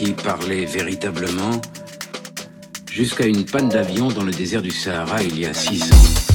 qui parler véritablement, jusqu'à une panne d'avion dans le désert du Sahara il y a six ans.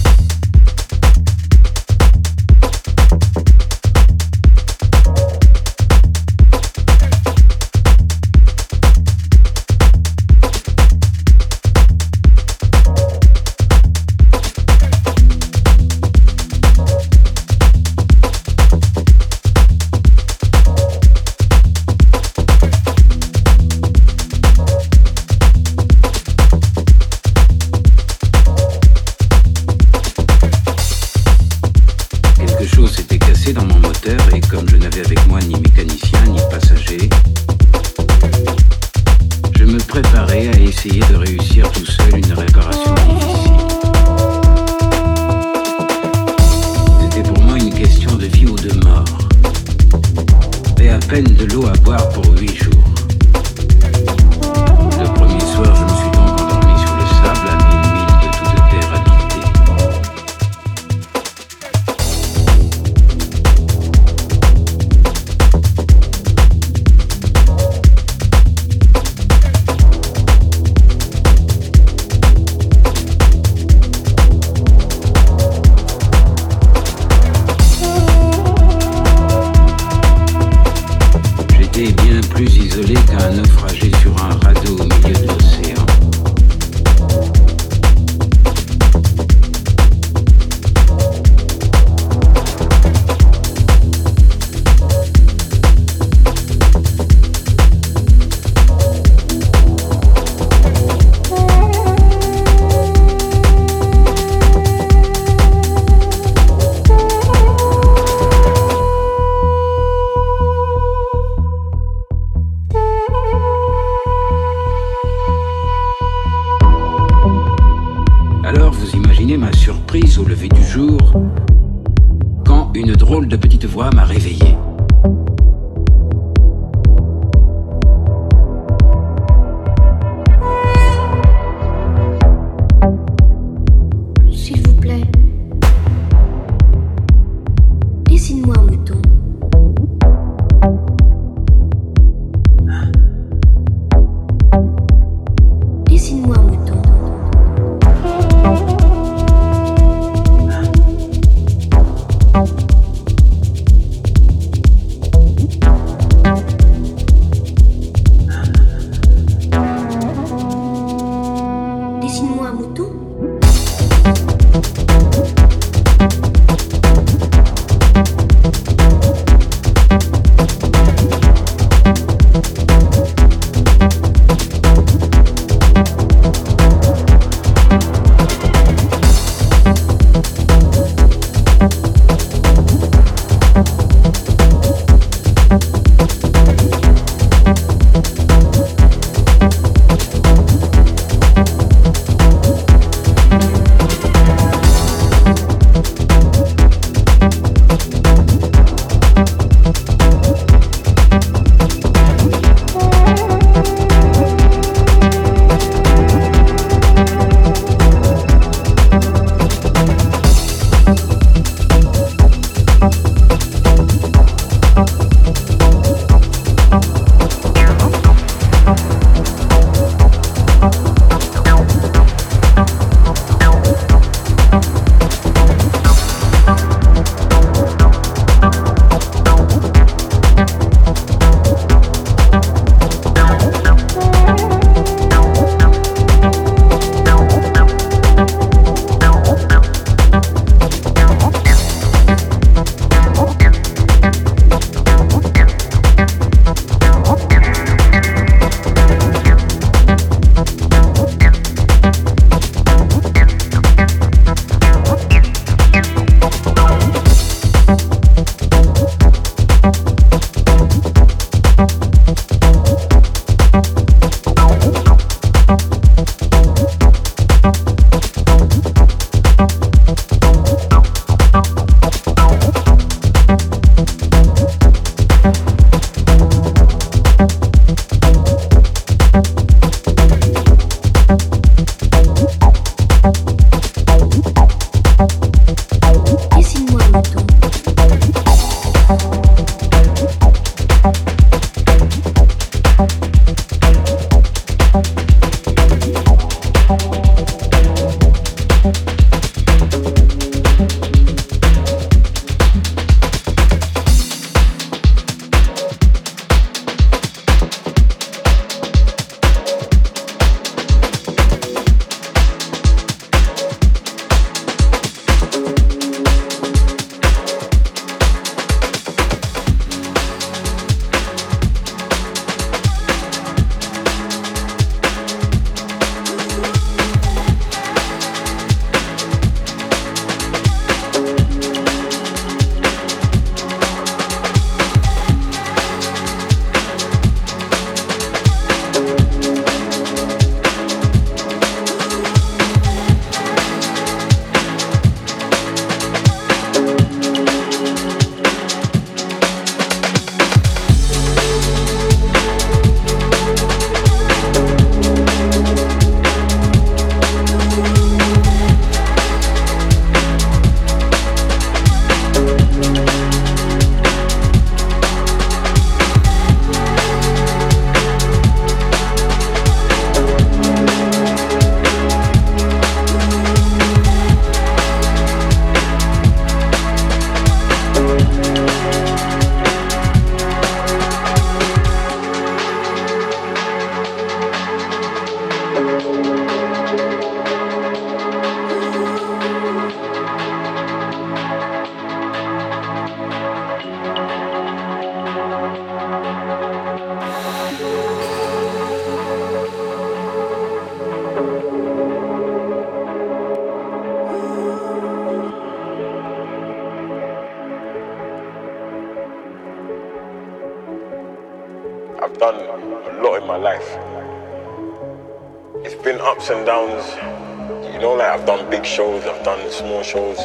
Small shows.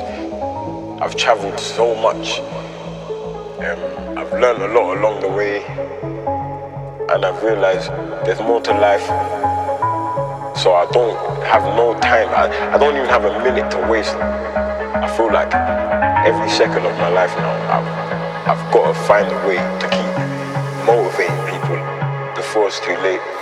I've traveled so much. Um, I've learned a lot along the way. And I've realized there's more to life. So I don't have no time. I, I don't even have a minute to waste. I feel like every second of my life now, I've, I've got to find a way to keep motivating people before it's too late.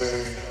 Insane.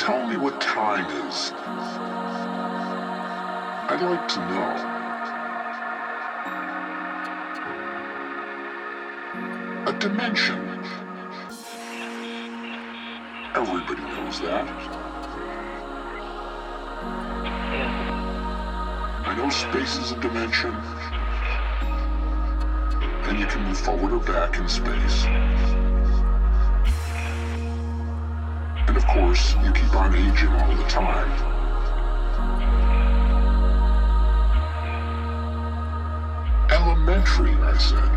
Tell me what time is. I'd like to know. A dimension. Everybody knows that. I know space is a dimension, and you can move forward or back in space. Course, you keep on aging all the time. Elementary, I said.